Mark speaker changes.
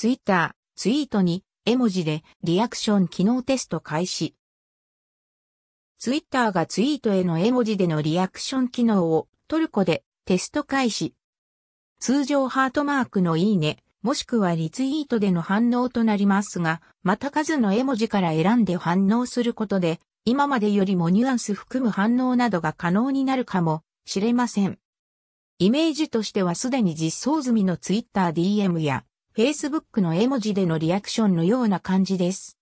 Speaker 1: ツイッター、ツイートに絵文字でリアクション機能テスト開始。ツイッターがツイートへの絵文字でのリアクション機能をトルコでテスト開始。通常ハートマークのいいね、もしくはリツイートでの反応となりますが、また数の絵文字から選んで反応することで、今までよりもニュアンス含む反応などが可能になるかもしれません。イメージとしてはすでに実装済みの Twitter DM や Facebook の絵文字でのリアクションのような感じです。